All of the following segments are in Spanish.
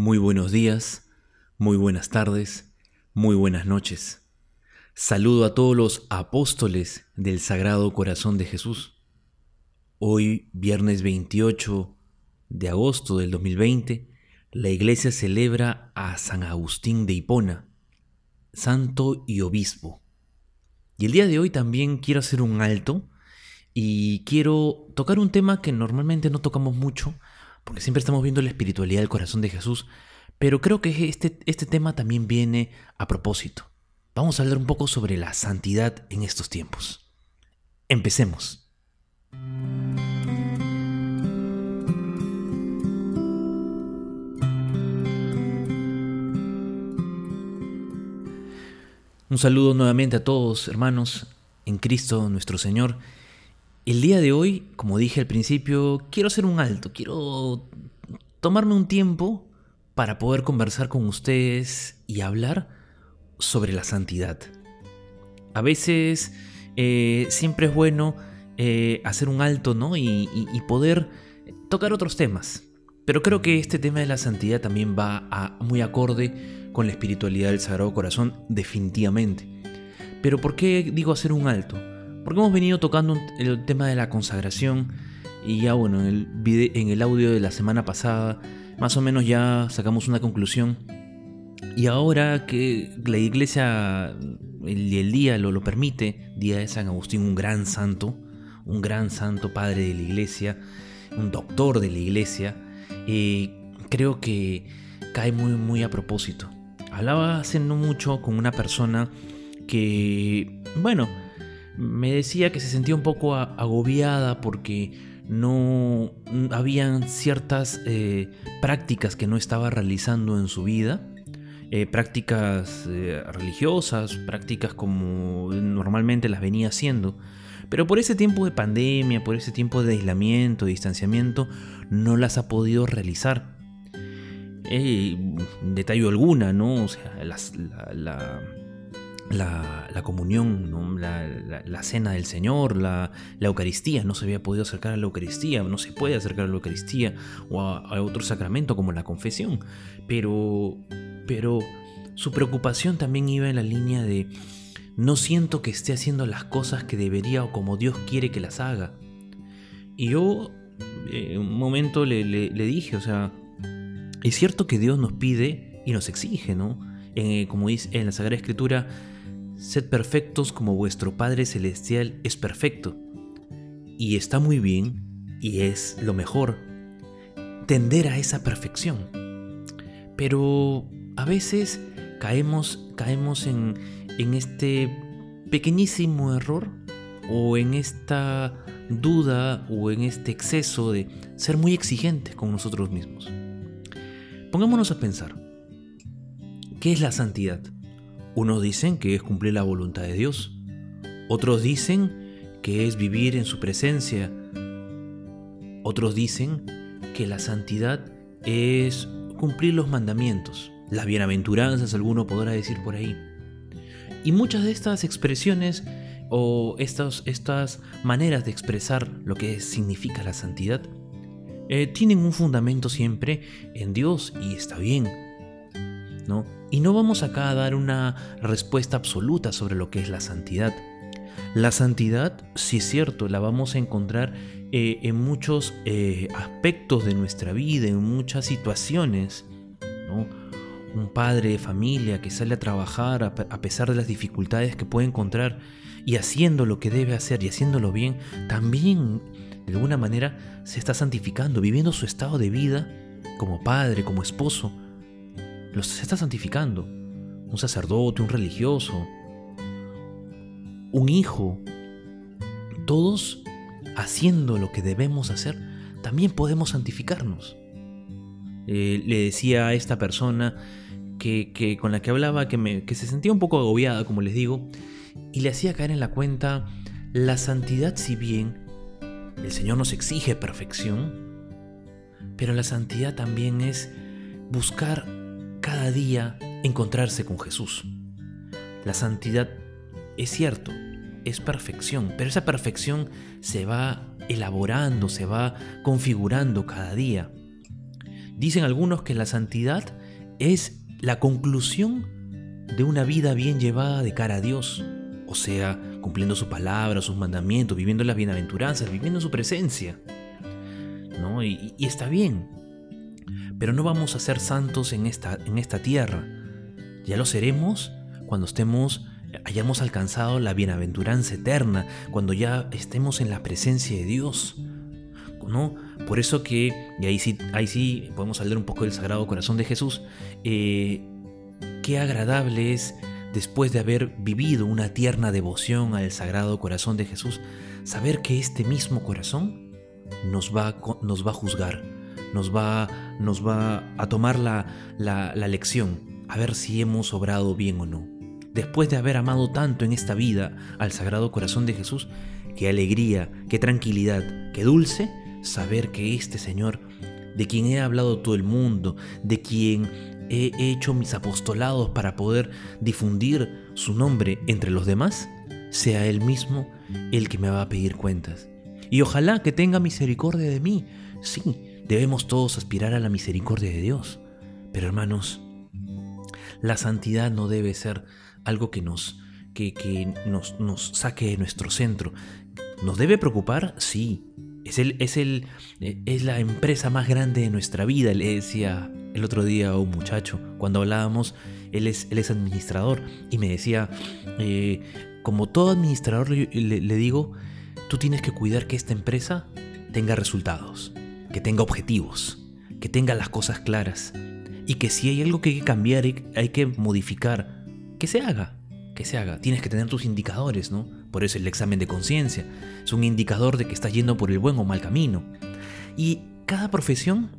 Muy buenos días, muy buenas tardes, muy buenas noches. Saludo a todos los apóstoles del Sagrado Corazón de Jesús. Hoy, viernes 28 de agosto del 2020, la iglesia celebra a San Agustín de Hipona, santo y obispo. Y el día de hoy también quiero hacer un alto y quiero tocar un tema que normalmente no tocamos mucho, porque siempre estamos viendo la espiritualidad del corazón de Jesús, pero creo que este, este tema también viene a propósito. Vamos a hablar un poco sobre la santidad en estos tiempos. Empecemos. Un saludo nuevamente a todos, hermanos, en Cristo nuestro Señor. El día de hoy, como dije al principio, quiero hacer un alto, quiero tomarme un tiempo para poder conversar con ustedes y hablar sobre la santidad. A veces eh, siempre es bueno eh, hacer un alto ¿no? Y, poder tocar otros temas. Pero creo que este tema de la santidad también va muy acorde con la espiritualidad del Sagrado Corazón, definitivamente. Pero ¿por qué digo hacer un alto? Porque hemos venido tocando el tema de la consagración y ya bueno, en el, en el audio de la semana pasada más o menos ya sacamos una conclusión. Y ahora que la iglesia, el, el día lo, permite, día de San Agustín, un gran santo, un gran santo padre de la iglesia, un doctor de la iglesia, creo que cae muy, muy a propósito. Hablaba hace no mucho con una persona que, bueno, me decía que se sentía un poco agobiada porque no habían ciertas eh, prácticas que no estaba realizando en su vida, eh, prácticas eh, religiosas, prácticas como normalmente las venía haciendo, pero por ese tiempo de pandemia, por ese tiempo de aislamiento, de distanciamiento, no las ha podido realizar. detalle alguna, ¿no? O sea, la la, comunión, la, cena del Señor, la, Eucaristía. No se había podido acercar a la Eucaristía, no se puede acercar a la Eucaristía o a, otro sacramento como la confesión. Pero, pero su preocupación también iba en la línea de no siento que esté haciendo las cosas que debería o como Dios quiere que las haga. Y yo en eh, un momento le, dije, o sea, es cierto que Dios nos pide y nos exige, ¿no? como dice en la Sagrada Escritura, Sed perfectos como vuestro Padre Celestial es perfecto. Y está muy bien, y es lo mejor, tender a esa perfección. Pero a veces caemos, caemos en, en este pequeñísimo error o en esta duda o en este exceso de ser muy exigentes con nosotros mismos. Pongámonos a pensar, ¿qué es la santidad? Unos dicen que es cumplir la voluntad de Dios. Otros dicen que es vivir en su presencia. Otros dicen que la santidad es cumplir los mandamientos. Las bienaventuranzas, alguno podrá decir por ahí. Y muchas de estas expresiones o estas, estas maneras de expresar lo que significa la santidad eh, tienen un fundamento siempre en Dios y está bien. Y no vamos acá a dar una respuesta absoluta sobre lo que es la santidad. La santidad, sí es cierto, la vamos a encontrar eh, en muchos eh, aspectos de nuestra vida, en muchas situaciones. Un padre de familia que sale a trabajar a pesar de las dificultades que puede encontrar y haciendo lo que debe hacer y haciéndolo bien, también de alguna manera se está santificando, viviendo su estado de vida como padre, como esposo, se está santificando. Un sacerdote, un religioso, un hijo. Todos haciendo lo que debemos hacer, también podemos santificarnos. Eh, le decía a esta persona que, con la que hablaba que, que se sentía un poco agobiada, como les digo, y le hacía caer en la cuenta la santidad, si bien el Señor nos exige perfección, pero la santidad también es buscar cada día encontrarse con Jesús. La santidad es cierto, es perfección, pero esa perfección se va elaborando, se va configurando cada día. Dicen algunos que la santidad es la conclusión de una vida bien llevada de cara a Dios, o sea, cumpliendo su palabra, sus mandamientos, viviendo las bienaventuranzas, viviendo su presencia. ¿No? Y, está bien, pero no vamos a ser santos en esta, en esta tierra. Ya lo seremos cuando estemos hayamos alcanzado la bienaventuranza eterna, cuando ya estemos en la presencia de Dios. ¿no? Por eso que, y ahí sí, ahí sí podemos hablar un poco del Sagrado Corazón de Jesús, eh, qué agradable es, después de haber vivido una tierna devoción al Sagrado Corazón de Jesús, saber que este mismo corazón nos va, nos va a juzgar, nos va, nos va a tomar la, la, la lección, a ver si hemos obrado bien o no. Después de haber amado tanto en esta vida al Sagrado Corazón de Jesús, qué alegría, qué tranquilidad, qué dulce saber que este Señor, de quien he hablado todo el mundo, de quien he hecho mis apostolados para poder difundir su nombre entre los demás, sea Él mismo el que me va a pedir cuentas. Y ojalá que tenga misericordia de mí. Sí, debemos todos aspirar a la misericordia de Dios. Pero hermanos, la santidad no debe ser algo que nos, que, que nos, nos saque de nuestro centro. ¿Nos debe preocupar? Sí, es, el, es, el, eh, es la empresa más grande de nuestra vida, le decía el otro día a un muchacho. Cuando hablábamos, él es, él es administrador y me decía, eh, como todo administrador le, le digo, tú tienes que cuidar que esta empresa tenga resultados, que tenga objetivos, que tenga las cosas claras y que si hay algo que hay que cambiar, hay que modificar, que se haga que se haga. Tienes que tener tus indicadores, ¿no? Por eso el examen de conciencia es un indicador de que estás yendo por el buen o mal camino. Y cada profesión,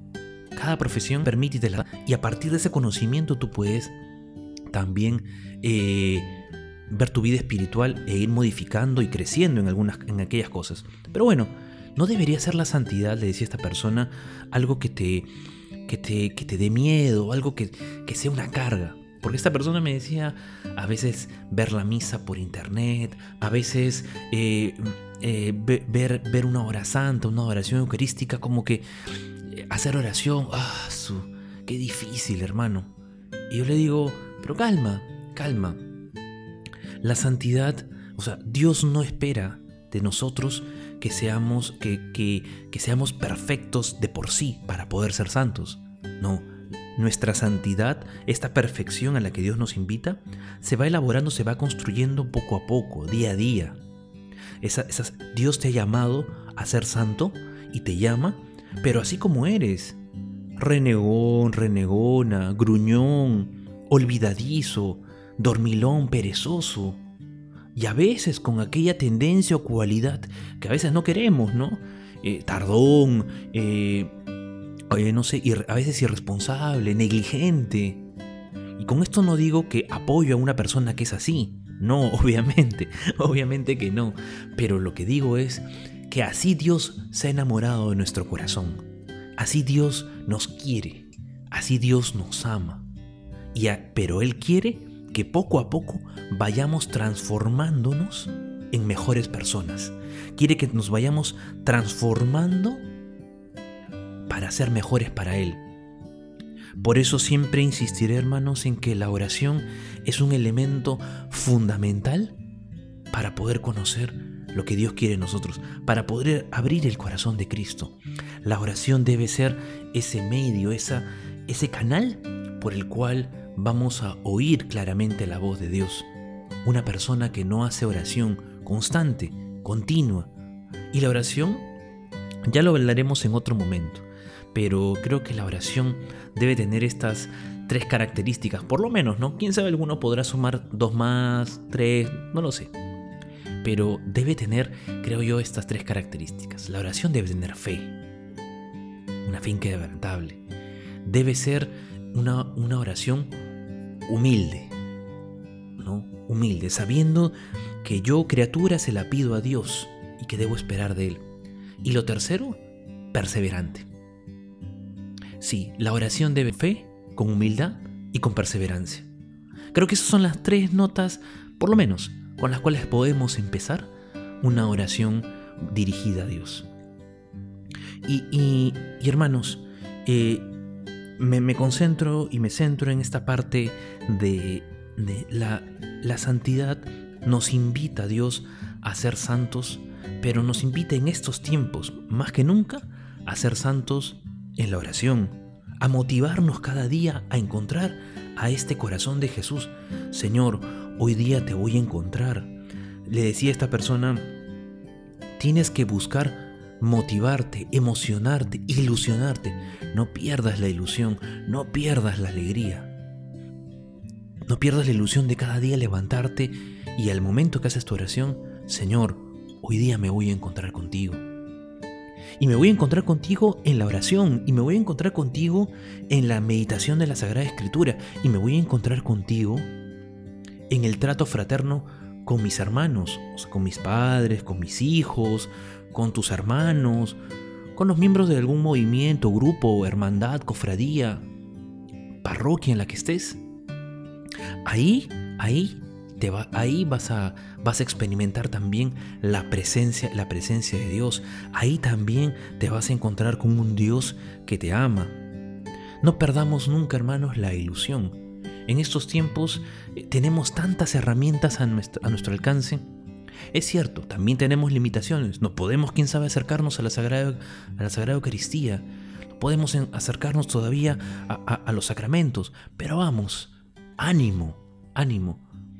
cada profesión permite la... Y a partir de ese conocimiento tú puedes también eh, ver tu vida espiritual e ir modificando y creciendo en, algunas, en aquellas cosas. Pero bueno, no debería ser la santidad, le decía esta persona, algo que te, que te, que te dé miedo, algo que, que sea una carga. Porque esta persona me decía a veces ver la misa por internet, a veces eh, eh, ver, ver una hora santa, una oración eucarística, como que eh, hacer oración, ah, su, qué difícil, hermano. Y yo le digo, pero calma, calma. La santidad, o sea, Dios no espera de nosotros que seamos, que, que, que seamos perfectos de por sí para poder ser santos. No, nuestra santidad, esta perfección a la que Dios nos invita, se va elaborando, se va construyendo poco a poco, día a día. Dios te ha llamado a ser santo y te llama, pero así como eres, renegón, renegona, gruñón, olvidadizo, dormilón, perezoso, y a veces con aquella tendencia o cualidad que a veces no queremos, ¿no? Eh, tardón, eh, no sé, a veces irresponsable, negligente. Y con esto no digo que apoyo a una persona que es así. No, obviamente, obviamente que no. Pero lo que digo es que así Dios se ha enamorado de nuestro corazón. Así Dios nos quiere. Así Dios nos ama. Y pero Él quiere poco a poco vayamos transformándonos en mejores personas. Quiere que nos vayamos transformando para ser mejores para Él. Por eso siempre insistiré, hermanos, en que la oración es un elemento fundamental para poder conocer lo que Dios quiere en nosotros, para poder abrir el corazón de Cristo. La oración debe ser ese medio, esa, ese canal por el cual vamos a oír claramente la voz de Dios. Una persona que no hace oración constante, continua. Y la oración, ya lo hablaremos en otro momento pero creo que la oración debe tener estas tres características, por lo menos, ¿no? Quién sabe, alguno podrá sumar dos más, tres, no lo sé. Pero debe tener, creo yo, estas tres características. La oración debe tener fe, una fe inquebrantable. Debe ser una, una oración humilde, ¿no? Humilde, sabiendo que yo, criatura, se la pido a Dios y que debo esperar de Él. Y lo tercero, perseverante. Sí, la oración debe fe, con humildad y con perseverancia. Creo que esas son las tres notas, por lo menos, con las cuales podemos empezar una oración dirigida a Dios. Y, hermanos, eh, me, concentro y me centro en esta parte de, la, la santidad. Nos invita a Dios a ser santos, pero nos invita en estos tiempos, más que nunca, a ser santos en la oración, a motivarnos cada día a encontrar a este corazón de Jesús. Señor, hoy día te voy a encontrar. Le decía esta persona, tienes que buscar motivarte, emocionarte, ilusionarte. No pierdas la ilusión, no pierdas la alegría. No pierdas la ilusión de cada día levantarte y al momento que haces tu oración, Señor, hoy día me voy a encontrar contigo. Y me voy a encontrar contigo en la oración, y me voy a encontrar contigo en la meditación de la Sagrada Escritura, y me voy a encontrar contigo en el trato fraterno con mis hermanos, con mis padres, con mis hijos, con tus hermanos, con los miembros de algún movimiento, grupo, hermandad, cofradía, parroquia en la que estés. Ahí, ahí, te va, ahí vas a, vas a experimentar también la presencia, la presencia de Dios. Ahí también te vas a encontrar con un Dios que te ama. No perdamos nunca, hermanos, la ilusión. En estos tiempos eh, tenemos tantas herramientas a nuestro, alcance es cierto, también tenemos limitaciones. No podemos, quién sabe, acercarnos a la Sagrada, Eucaristía. No podemos acercarnos todavía a, los sacramentos. Pero vamos, ánimo, ánimo.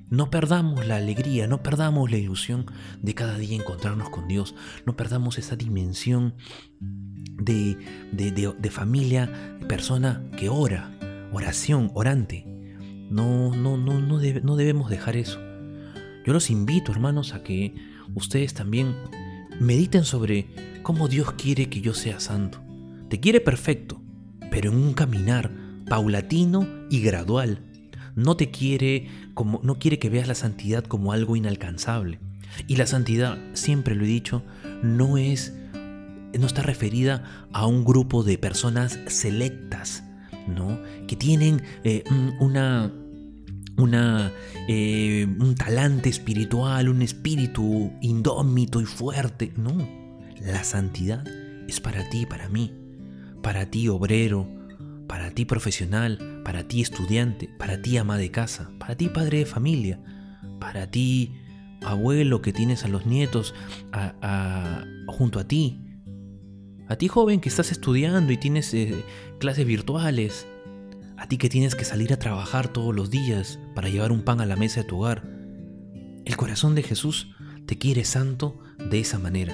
No perdamos la alegría, no perdamos la ilusión de cada día encontrarnos con Dios. No perdamos esa dimensión de, de, familia, de persona que ora, oración, orante. No, no, no, no, no debemos dejar eso. Yo los invito, hermanos, a que ustedes también mediten sobre cómo Dios quiere que yo sea santo. Te quiere perfecto, pero en un caminar paulatino y gradual. No te quiere como no quiere que veas la santidad como algo inalcanzable. Y la santidad, siempre lo he dicho, no es no está referida a un grupo de personas selectas, ¿no? Que tienen eh, una una, eh, un talante espiritual, un espíritu indómito y fuerte. No, la santidad es para ti, para mí, para ti obrero, para ti profesional, para ti estudiante, para ti ama de casa, para ti padre de familia, para ti abuelo que tienes a los nietos junto a ti, a ti joven que estás estudiando y tienes eh, clases virtuales, a ti que tienes que salir a trabajar todos los días para llevar un pan a la mesa de tu hogar. El corazón de Jesús te quiere santo de esa manera.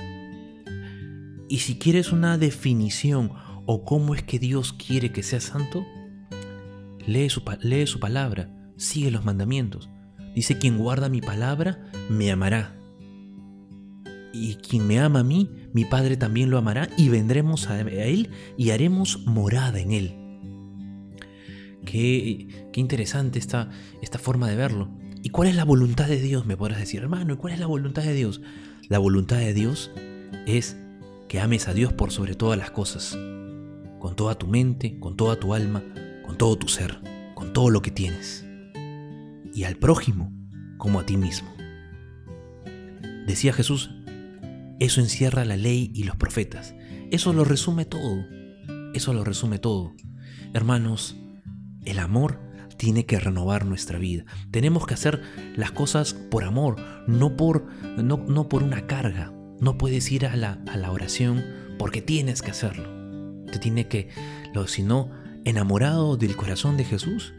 Y si quieres una definición o cómo es que Dios quiere que seas santo, lee su, lee su palabra, sigue los mandamientos. Dice, quien guarda mi palabra, me amará. Y quien me ama a mí, mi Padre también lo amará y vendremos a Él y haremos morada en Él. Qué, interesante esta, esta forma de verlo. ¿Y cuál es la voluntad de Dios? Me podrás decir, hermano, ¿y cuál es la voluntad de Dios? La voluntad de Dios es que ames a Dios por sobre todas las cosas, con toda tu mente, con toda tu alma, con todo tu ser, con todo lo que tienes, y al prójimo como a ti mismo. Decía Jesús, eso encierra la ley y los profetas, eso lo resume todo, eso lo resume todo. Hermanos, el amor tiene que renovar nuestra vida. Tenemos que hacer las cosas por amor, no por, no, no por una carga. No puedes ir a la, a la oración porque tienes que hacerlo. Te tiene que, sino enamorado del corazón de Jesús,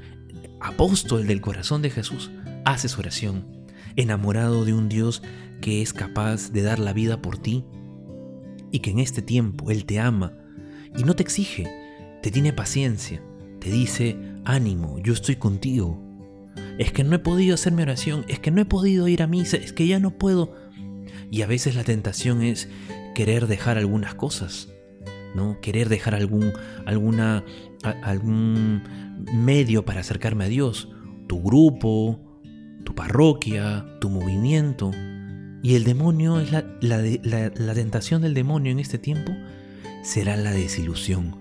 apóstol del corazón de Jesús, haces oración. Enamorado de un Dios que es capaz de dar la vida por ti y que en este tiempo Él te ama y no te exige, te tiene paciencia, te dice, ánimo, yo estoy contigo. Es que no he podido hacer mi oración, es que no he podido ir a misa, es que ya no puedo. Y a veces la tentación es querer dejar algunas cosas, ¿no? Querer dejar algún, alguna, algún medio para acercarme a Dios. Tu grupo, tu parroquia, tu movimiento. Y el demonio es la, la, la tentación del demonio en este tiempo será la desilusión.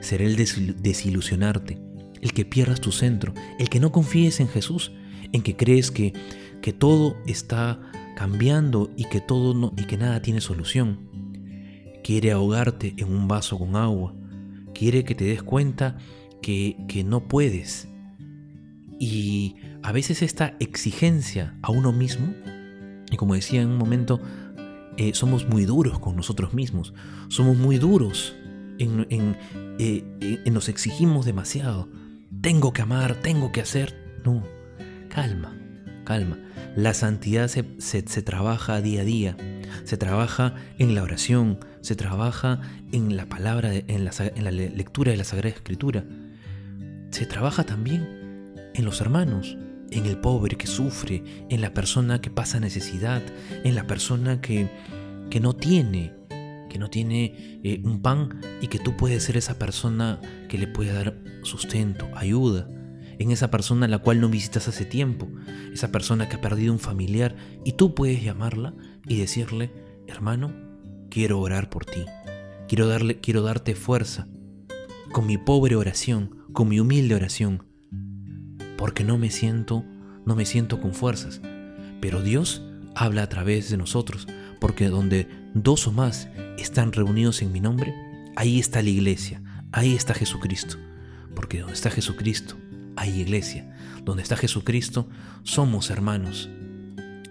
Será el desilusionarte el que pierdas tu centro, el que no confíes en Jesús, en que crees que, que todo está cambiando y que todo no, y que nada tiene solución. Quiere ahogarte en un vaso con agua. Quiere que te des cuenta que, que no puedes. Y a veces esta exigencia a uno mismo, y como decía en un momento, eh, somos muy duros con nosotros mismos, somos muy duros, en, en, eh, nos exigimos demasiado. Tengo que amar, tengo que hacer. No, calma, calma. La santidad se, trabaja día a día, se trabaja en la oración, se trabaja en la palabra, en la, en la lectura de la Sagrada Escritura, se trabaja también en los hermanos, en el pobre que sufre, en la persona que pasa necesidad, en la persona que, que no tiene, que no tiene eh, un pan y que tú puedes ser esa persona que le puede dar sustento, ayuda en esa persona a la cual no visitas hace tiempo, esa persona que ha perdido un familiar y tú puedes llamarla y decirle, hermano, quiero orar por ti, quiero, darle, quiero darte fuerza con mi pobre oración, con mi humilde oración, porque no me siento, no me siento con fuerzas, pero Dios habla a través de nosotros, porque donde dos o más están reunidos en mi nombre, ahí está la iglesia, ahí está Jesucristo, porque donde está Jesucristo, hay iglesia. Donde está Jesucristo, somos hermanos.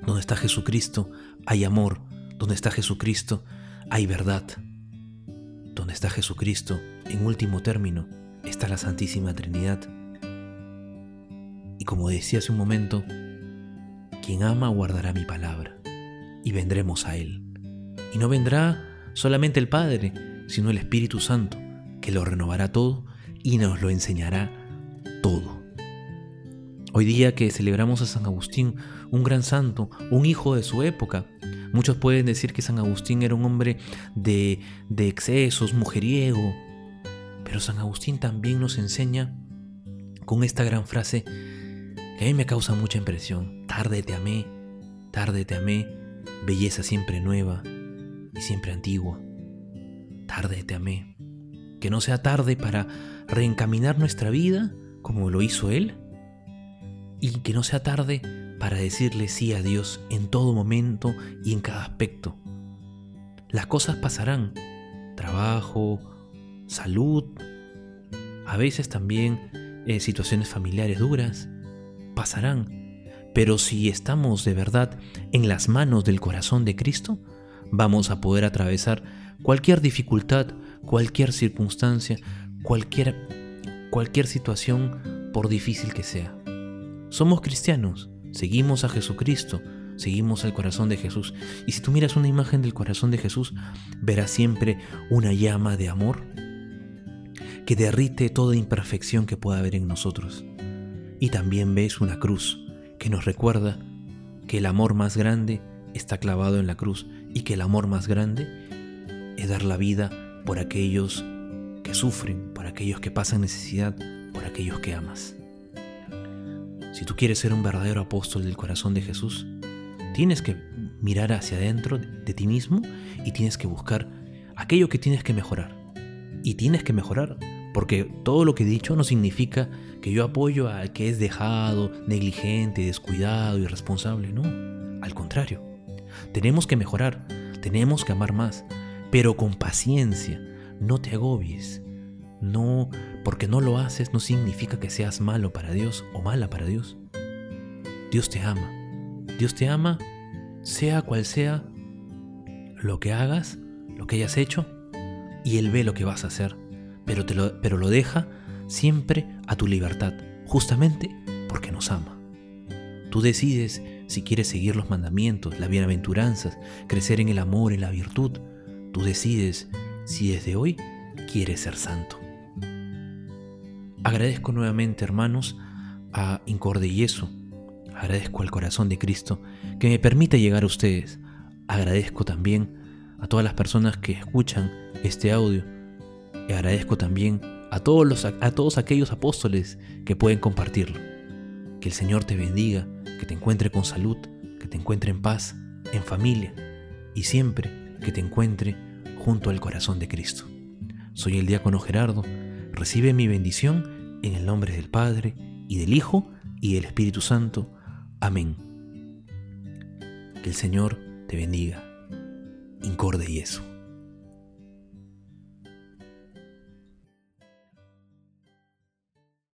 Donde está Jesucristo, hay amor. Donde está Jesucristo, hay verdad. Donde está Jesucristo, en último término, está la Santísima Trinidad. Y como decía hace un momento, quien ama guardará mi palabra, y vendremos a Él. Y no vendrá solamente el Padre, sino el Espíritu Santo, que lo renovará todo y nos lo enseñará todo. Hoy día que celebramos a San Agustín, un gran santo, un hijo de su época, muchos pueden decir que San Agustín era un hombre de, de excesos, mujeriego, pero San Agustín también nos enseña con esta gran frase que a mí me causa mucha impresión. Tarde te amé, tarde te amé, belleza siempre nueva y siempre antigua. Tarde te amé. Que no sea tarde para reencaminar nuestra vida como lo hizo Él y que no sea tarde para decirle sí a Dios en todo momento y en cada aspecto. Las cosas pasarán, trabajo, salud, a veces también eh, situaciones familiares duras, pasarán. Pero si estamos de verdad en las manos del corazón de Cristo, vamos a poder atravesar cualquier dificultad, cualquier circunstancia, cualquier, cualquier situación, por difícil que sea. Somos cristianos, seguimos a Jesucristo, seguimos al corazón de Jesús. Y si tú miras una imagen del corazón de Jesús, verás siempre una llama de amor que derrite toda imperfección que pueda haber en nosotros. Y también ves una cruz que nos recuerda que el amor más grande está clavado en la cruz y que el amor más grande es dar la vida por aquellos que sufren, por aquellos que pasan necesidad, por aquellos que amas. Si tú quieres ser un verdadero apóstol del corazón de Jesús, tienes que mirar hacia adentro de ti mismo y tienes que buscar aquello que tienes que mejorar. Y tienes que mejorar, porque todo lo que he dicho no significa que yo apoyo al que es dejado, negligente, descuidado, irresponsable. No, al contrario. Tenemos que mejorar, tenemos que amar más, pero con paciencia. No te agobies, no, porque no lo haces no significa que seas malo para Dios o mala para Dios. Dios te ama. Dios te ama sea cual sea lo que hagas, lo que hayas hecho, y Él ve lo que vas a hacer, pero, te lo, pero lo deja siempre a tu libertad, justamente porque nos ama. Tú decides si quieres seguir los mandamientos, las bienaventuranzas, crecer en el amor, en la virtud. Tú decides si desde hoy quieres ser santo. Agradezco nuevamente, hermanos, a Incorde y eso. Agradezco al corazón de Cristo que me permite llegar a ustedes. Agradezco también a todas las personas que escuchan este audio. Y agradezco también todos, a todos aquellos apóstoles que pueden compartirlo. Que el Señor te bendiga, que te encuentre con salud, que te encuentre en paz, en familia y siempre que te encuentre junto al corazón de Cristo. Soy el diácono Gerardo Recibe mi bendición en el nombre del Padre, y del Hijo, y del Espíritu Santo. Amén. Que el Señor te bendiga. Incorde y eso.